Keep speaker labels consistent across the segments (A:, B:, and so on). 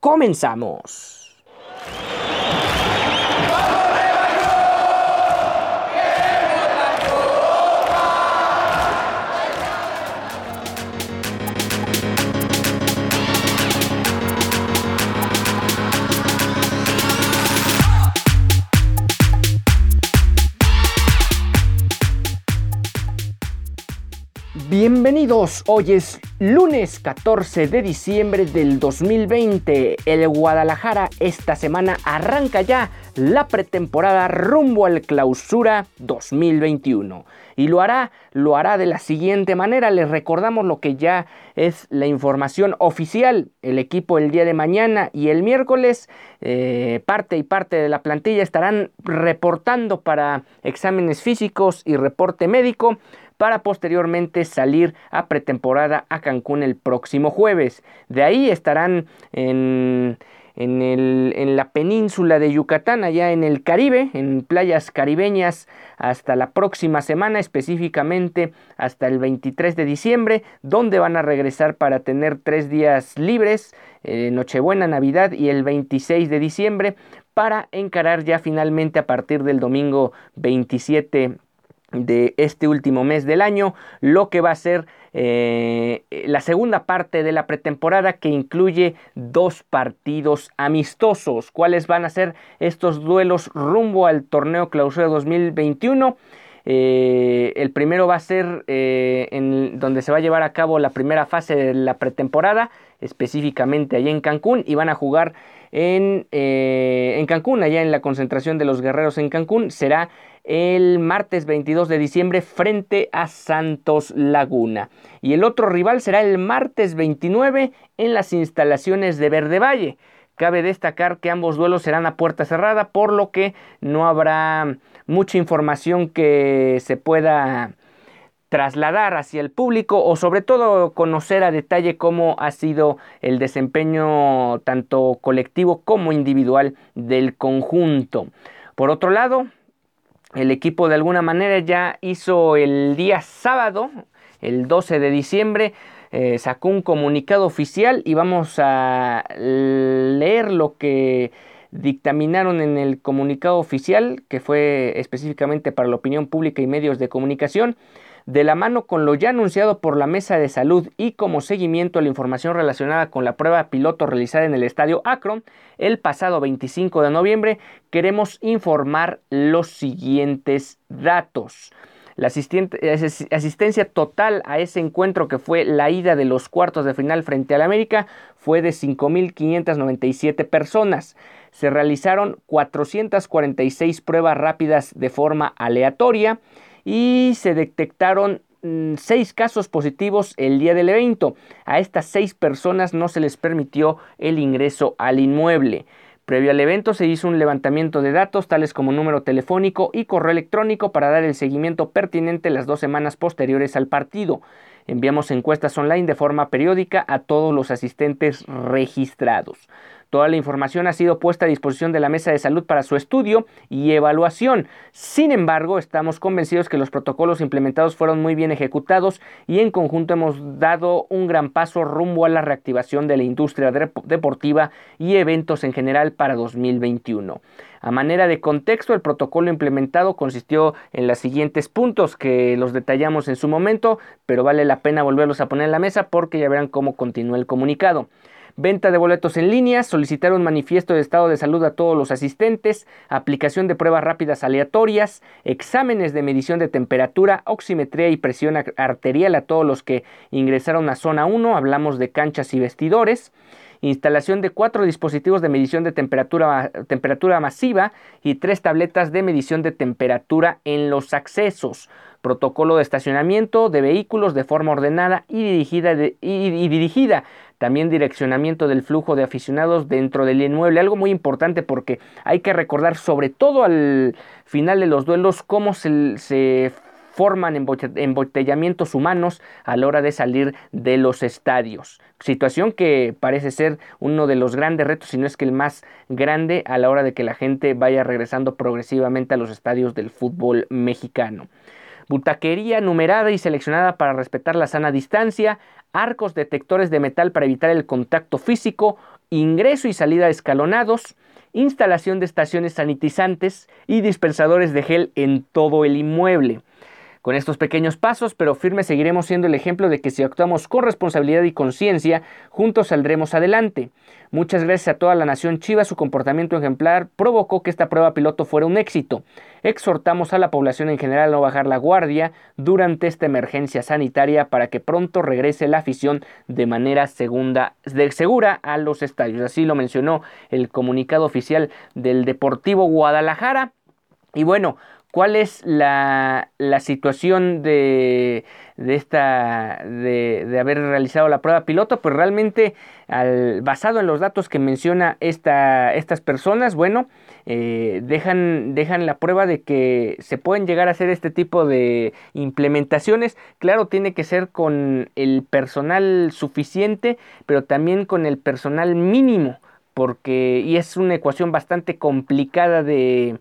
A: comenzamos. Bienvenidos, hoy es lunes 14 de diciembre del 2020. El Guadalajara esta semana arranca ya la pretemporada rumbo al clausura 2021. Y lo hará, lo hará de la siguiente manera. Les recordamos lo que ya es la información oficial. El equipo el día de mañana y el miércoles, eh, parte y parte de la plantilla estarán reportando para exámenes físicos y reporte médico para posteriormente salir a pretemporada a Cancún el próximo jueves. De ahí estarán en, en, la península de Yucatán, allá en el Caribe, en playas caribeñas, hasta la próxima semana, específicamente hasta el 23 de diciembre, donde van a regresar para tener tres días libres, eh, Nochebuena, Navidad y el 26 de diciembre, para encarar ya finalmente a partir del domingo 27 de este último mes del año, lo que va a ser eh, la segunda parte de la pretemporada que incluye dos partidos amistosos. ¿Cuáles van a ser estos duelos rumbo al torneo clausura 2021? Eh, el primero va a ser eh, en donde se va a llevar a cabo la primera fase de la pretemporada, específicamente allá en Cancún, y van a jugar en, en Cancún, allá en la concentración de los guerreros en Cancún. Será el martes 22 de diciembre frente a Santos Laguna. Y el otro rival será el martes 29 en las instalaciones de Verde Valle. Cabe destacar que ambos duelos serán a puerta cerrada, por lo que no habrá mucha información que se pueda trasladar hacia el público o sobre todo conocer a detalle cómo ha sido el desempeño tanto colectivo como individual del conjunto. Por otro lado, el equipo de alguna manera ya hizo el día sábado, el 12 de diciembre, eh, sacó un comunicado oficial y vamos a leer lo que dictaminaron en el comunicado oficial, que fue específicamente para la opinión pública y medios de comunicación de la mano con lo ya anunciado por la Mesa de Salud y como seguimiento a la información relacionada con la prueba piloto realizada en el Estadio Akron el pasado 25 de noviembre, queremos informar los siguientes datos. La asistencia total a ese encuentro que fue la ida de los cuartos de final frente al América fue de 5.597 personas. Se realizaron 446 pruebas rápidas de forma aleatoria y se detectaron mm, seis casos positivos el día del evento. A estas seis personas no se les permitió el ingreso al inmueble. Previo al evento se hizo un levantamiento de datos tales como número telefónico y correo electrónico para dar el seguimiento pertinente las dos semanas posteriores al partido. Enviamos encuestas online de forma periódica a todos los asistentes registrados. Toda la información ha sido puesta a disposición de la Mesa de Salud para su estudio y evaluación. Sin embargo, estamos convencidos que los protocolos implementados fueron muy bien ejecutados y en conjunto hemos dado un gran paso rumbo a la reactivación de la industria deportiva y eventos en general para 2021. A manera de contexto, el protocolo implementado consistió en los siguientes puntos que los detallamos en su momento, pero vale la pena volverlos a poner en la mesa porque ya verán cómo continúa el comunicado venta de boletos en línea, solicitar un manifiesto de estado de salud a todos los asistentes, aplicación de pruebas rápidas aleatorias, exámenes de medición de temperatura, oximetría y presión arterial a todos los que ingresaron a zona 1, hablamos de canchas y vestidores, instalación de cuatro dispositivos de medición de temperatura, temperatura masiva y tres tabletas de medición de temperatura en los accesos, protocolo de estacionamiento de vehículos de forma ordenada y dirigida, y dirigida también direccionamiento del flujo de aficionados dentro del inmueble, algo muy importante porque hay que recordar sobre todo al final de los duelos cómo se, se forman embotellamientos humanos a la hora de salir de los estadios. Situación que parece ser uno de los grandes retos, si no es que el más grande, a la hora de que la gente vaya regresando progresivamente a los estadios del fútbol mexicano. Butaquería numerada y seleccionada para respetar la sana distancia, arcos detectores de metal para evitar el contacto físico, ingreso y salida escalonados, instalación de estaciones sanitizantes y dispensadores de gel en todo el inmueble. Con estos pequeños pasos, pero firmes, seguiremos siendo el ejemplo de que si actuamos con responsabilidad y conciencia, juntos saldremos adelante. Muchas gracias a toda la nación Chiva, su comportamiento ejemplar provocó que esta prueba piloto fuera un éxito. Exhortamos a la población en general a no bajar la guardia durante esta emergencia sanitaria para que pronto regrese la afición de manera segunda, segura a los estadios. Así lo mencionó el comunicado oficial del Deportivo Guadalajara. Y bueno, ¿Cuál es la, situación de, esta, de, haber realizado la prueba piloto? Pues realmente, basado en los datos que menciona esta, estas personas, bueno, eh, dejan, dejan la prueba de que se pueden llegar a hacer este tipo de implementaciones. Claro, tiene que ser con el personal suficiente, pero también con el personal mínimo, porque, y es una ecuación bastante complicada de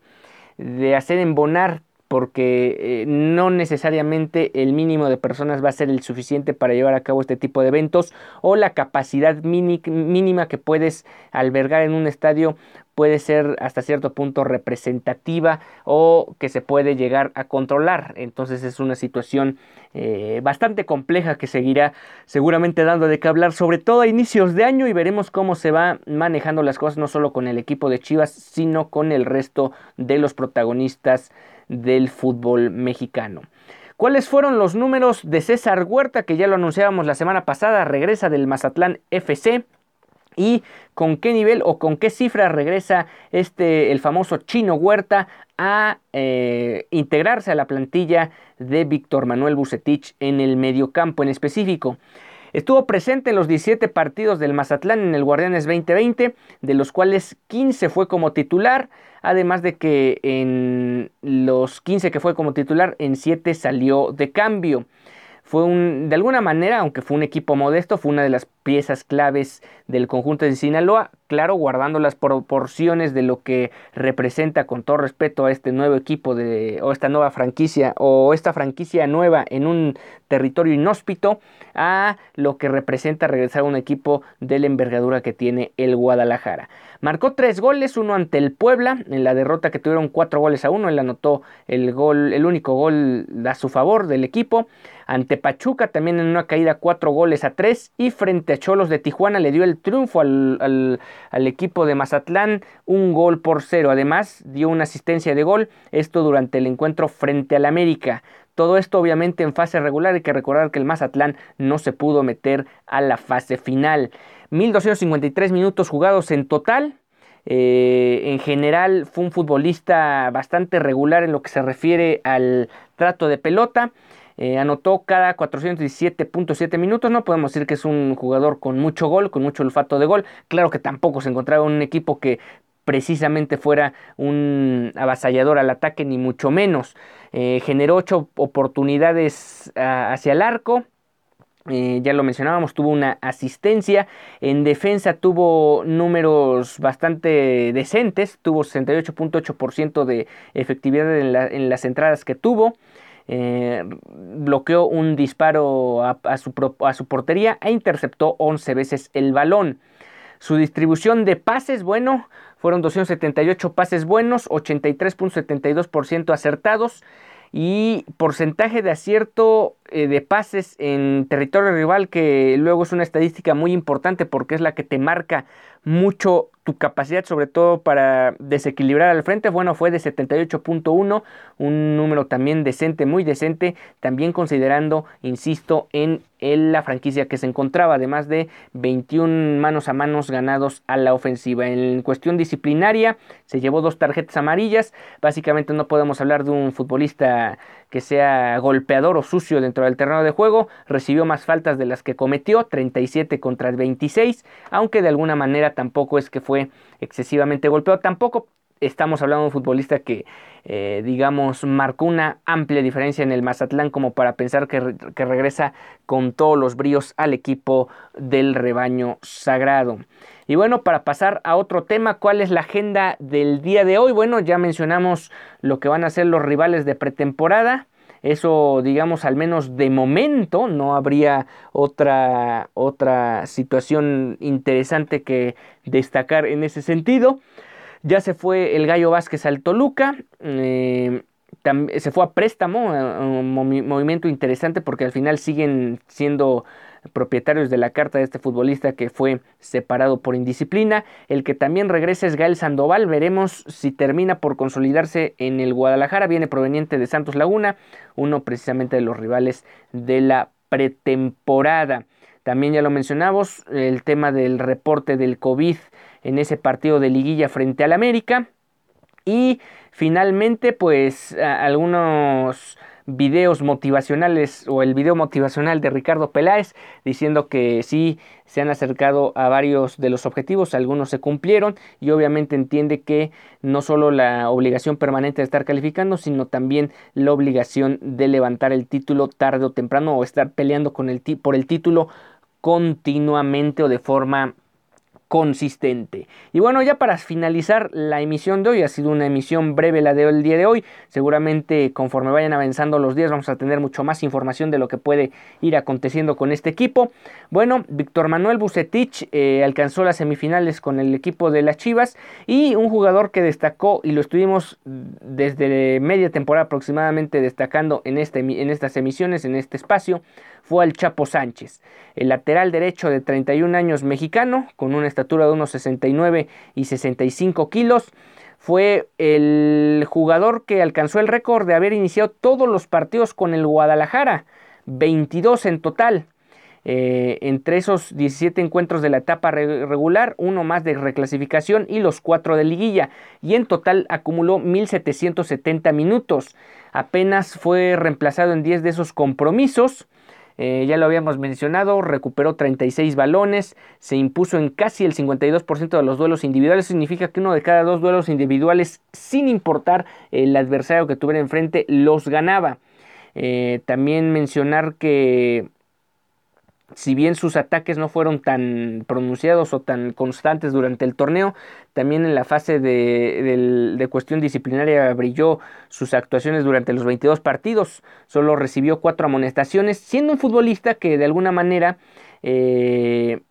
A: de hacer embonar porque eh, no necesariamente el mínimo de personas va a ser el suficiente para llevar a cabo este tipo de eventos o la capacidad mínima que puedes albergar en un estadio puede ser hasta cierto punto representativa o que se puede llegar a controlar. Entonces es una situación eh, bastante compleja que seguirá seguramente dando de qué hablar, sobre todo a inicios de año y veremos cómo se va manejando las cosas no solo con el equipo de Chivas, sino con el resto de los protagonistas del fútbol mexicano. ¿Cuáles fueron los números de César Huerta, que ya lo anunciábamos la semana pasada, regresa del Mazatlán FC? ¿Y con qué nivel o con qué cifra regresa este, el famoso Chino Huerta a eh, integrarse a la plantilla de Víctor Manuel Bucetich en el mediocampo en específico? Estuvo presente en los 17 partidos del Mazatlán en el Guardianes 2020, de los cuales 15 fue como titular, además de que en los 15 que fue como titular, en 7 salió de cambio. Fue un, de alguna manera, aunque fue un equipo modesto, fue una de las piezas claves del conjunto de Sinaloa, claro, guardando las proporciones de lo que representa con todo respeto a este nuevo equipo de, o esta nueva franquicia o esta franquicia nueva en un territorio inhóspito a lo que representa regresar a un equipo de la envergadura que tiene el Guadalajara. Marcó tres goles, uno ante el Puebla, en la derrota que tuvieron cuatro goles a uno, él anotó el gol, el único gol a su favor del equipo. Ante Pachuca también en una caída cuatro goles a tres y frente a Cholos de Tijuana le dio el triunfo al, equipo de Mazatlán, un gol por cero. Además, dio una asistencia de gol, esto durante el encuentro frente al América. Todo esto obviamente en fase regular, hay que recordar que el Mazatlán no se pudo meter a la fase final. 1253 minutos jugados en total. Eh, en general fue un futbolista bastante regular en lo que se refiere al trato de pelota. Eh, anotó cada 417.7 minutos. No podemos decir que es un jugador con mucho gol, con mucho olfato de gol. Claro que tampoco se encontraba un equipo que precisamente fuera un avasallador al ataque, ni mucho menos. Eh, generó ocho oportunidades ah, hacia el arco. Eh, ya lo mencionábamos, tuvo una asistencia. En defensa tuvo números bastante decentes. Tuvo 68.8% de efectividad en las entradas que tuvo. Eh, bloqueó un disparo a, su, a, su, portería e interceptó 11 veces el balón. Su distribución de pases, bueno, fueron 278 pases buenos, 83.72% acertados y porcentaje de acierto eh, de pases en territorio rival que luego es una estadística muy importante porque es la que te marca mucho tu capacidad, sobre todo para desequilibrar al frente, bueno, fue de 78.1, un número también decente, muy decente, también considerando, insisto, en, la franquicia que se encontraba, además de 21 manos a manos ganados a la ofensiva. En cuestión disciplinaria, se llevó dos tarjetas amarillas, básicamente no podemos hablar de un futbolista que sea golpeador o sucio dentro del terreno de juego, recibió más faltas de las que cometió, 37 contra 26, aunque de alguna manera tampoco es que fue excesivamente golpeado, tampoco estamos hablando de un futbolista que, eh, digamos, marcó una amplia diferencia en el Mazatlán como para pensar que, que, regresa con todos los bríos al equipo del rebaño sagrado. Y bueno, para pasar a otro tema, ¿cuál es la agenda del día de hoy? Bueno, ya mencionamos lo que van a ser los rivales de pretemporada. Eso, digamos, al menos de momento, no habría otra, otra situación interesante que destacar en ese sentido. Ya se fue el Gallo Vázquez al Toluca. Eh, se fue a préstamo, un movimiento interesante porque al final siguen siendo propietarios de la carta de este futbolista que fue separado por indisciplina. El que también regresa es Gael Sandoval. Veremos si termina por consolidarse en el Guadalajara. Viene proveniente de Santos Laguna, uno precisamente de los rivales de la pretemporada. También ya lo mencionamos, el tema del reporte del COVID en ese partido de liguilla frente al América. Y finalmente, pues algunos videos motivacionales o el video motivacional de Ricardo Peláez diciendo que sí se han acercado a varios de los objetivos, algunos se cumplieron y obviamente entiende que no solo la obligación permanente de estar calificando, sino también la obligación de levantar el título tarde o temprano o estar peleando con el por el título continuamente o de forma consistente. Y bueno, ya para finalizar la emisión de hoy, ha sido una emisión breve la del día de hoy, seguramente conforme vayan avanzando los días vamos a tener mucho más información de lo que puede ir aconteciendo con este equipo. Bueno, Víctor Manuel Bucetich eh, alcanzó las semifinales con el equipo de las Chivas y un jugador que destacó y lo estuvimos desde media temporada aproximadamente destacando en, este, en estas emisiones, en este espacio, fue al Chapo Sánchez, el lateral derecho de 31 años mexicano, con una estatura de unos 69 y 65 kilos. Fue el jugador que alcanzó el récord de haber iniciado todos los partidos con el Guadalajara, 22 en total. Eh, entre esos 17 encuentros de la etapa regular, uno más de reclasificación y los cuatro de liguilla, y en total acumuló 1.770 minutos. Apenas fue reemplazado en 10 de esos compromisos. Eh, ya lo habíamos mencionado, recuperó 36 balones, se impuso en casi el 52% de los duelos individuales, significa que uno de cada dos duelos individuales, sin importar el adversario que tuviera enfrente, los ganaba. Eh, también mencionar que si bien sus ataques no fueron tan pronunciados o tan constantes durante el torneo, también en la fase de, cuestión disciplinaria brilló sus actuaciones durante los 22 partidos, solo recibió cuatro amonestaciones, siendo un futbolista que de alguna manera eh,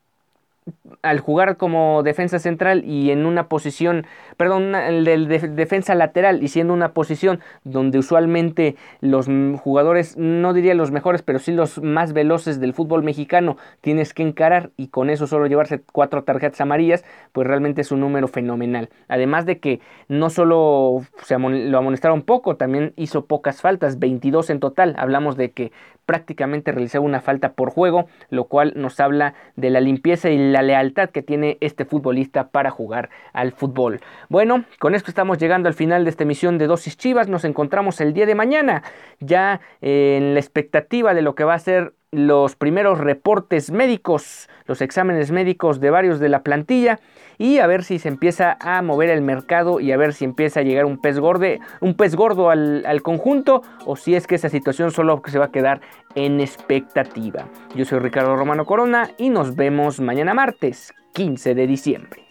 A: al jugar como defensa central y en una posición, perdón, el de defensa lateral y siendo una posición donde usualmente los jugadores, no diría los mejores, pero sí los más veloces del fútbol mexicano, tienes que encarar y con eso solo llevarse cuatro tarjetas amarillas, pues realmente es un número fenomenal. Además de que no solo se lo amonestaron poco, también hizo pocas faltas, 22 en total. Hablamos de que prácticamente realizaba una falta por juego, lo cual nos habla de la limpieza y la lealtad que tiene este futbolista para jugar al fútbol. Bueno, con esto estamos llegando al final de esta emisión de Dosis Chivas. Nos encontramos el día de mañana, ya en la expectativa de lo que va a ser los primeros reportes médicos, los exámenes médicos de varios de la plantilla y a ver si se empieza a mover el mercado y a ver si empieza a llegar un pez gordo, un pez gordo al, al conjunto o si es que esa situación solo se va a quedar en expectativa. Yo soy Ricardo Romano Corona y nos vemos mañana martes 15 de diciembre.